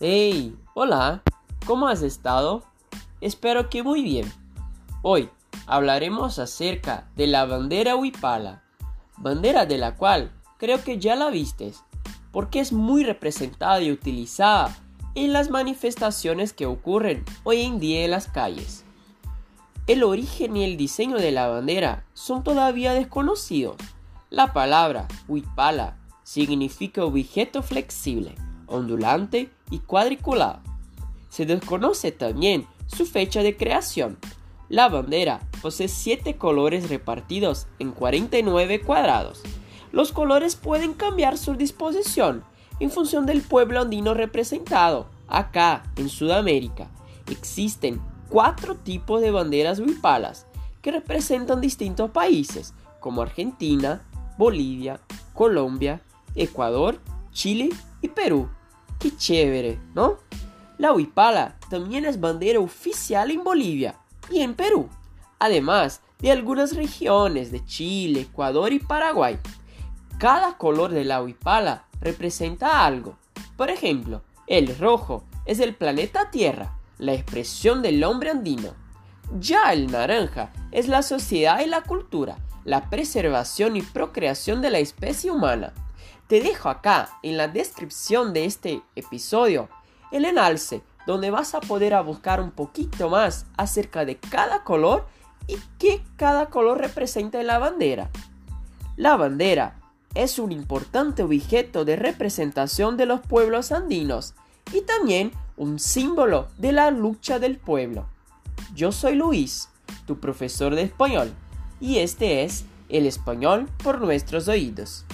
Hey, hola, ¿cómo has estado? Espero que muy bien. Hoy hablaremos acerca de la bandera huipala, bandera de la cual creo que ya la vistes, porque es muy representada y utilizada en las manifestaciones que ocurren hoy en día en las calles. El origen y el diseño de la bandera son todavía desconocidos. La palabra huipala significa objeto flexible, ondulante y cuadriculado. Se desconoce también su fecha de creación. La bandera posee siete colores repartidos en 49 cuadrados. Los colores pueden cambiar su disposición en función del pueblo andino representado. Acá, en Sudamérica, existen cuatro tipos de banderas huipalas que representan distintos países, como Argentina, Bolivia, Colombia, Ecuador, Chile y Perú. ¡Qué chévere, ¿no? La huipala también es bandera oficial en Bolivia y en Perú, además de algunas regiones de Chile, Ecuador y Paraguay. Cada color de la huipala representa algo. Por ejemplo, el rojo es el planeta Tierra, la expresión del hombre andino. Ya el naranja es la sociedad y la cultura, la preservación y procreación de la especie humana. Te dejo acá en la descripción de este episodio el enlace donde vas a poder buscar un poquito más acerca de cada color y qué cada color representa en la bandera. La bandera es un importante objeto de representación de los pueblos andinos y también un símbolo de la lucha del pueblo. Yo soy Luis, tu profesor de español, y este es el español por nuestros oídos.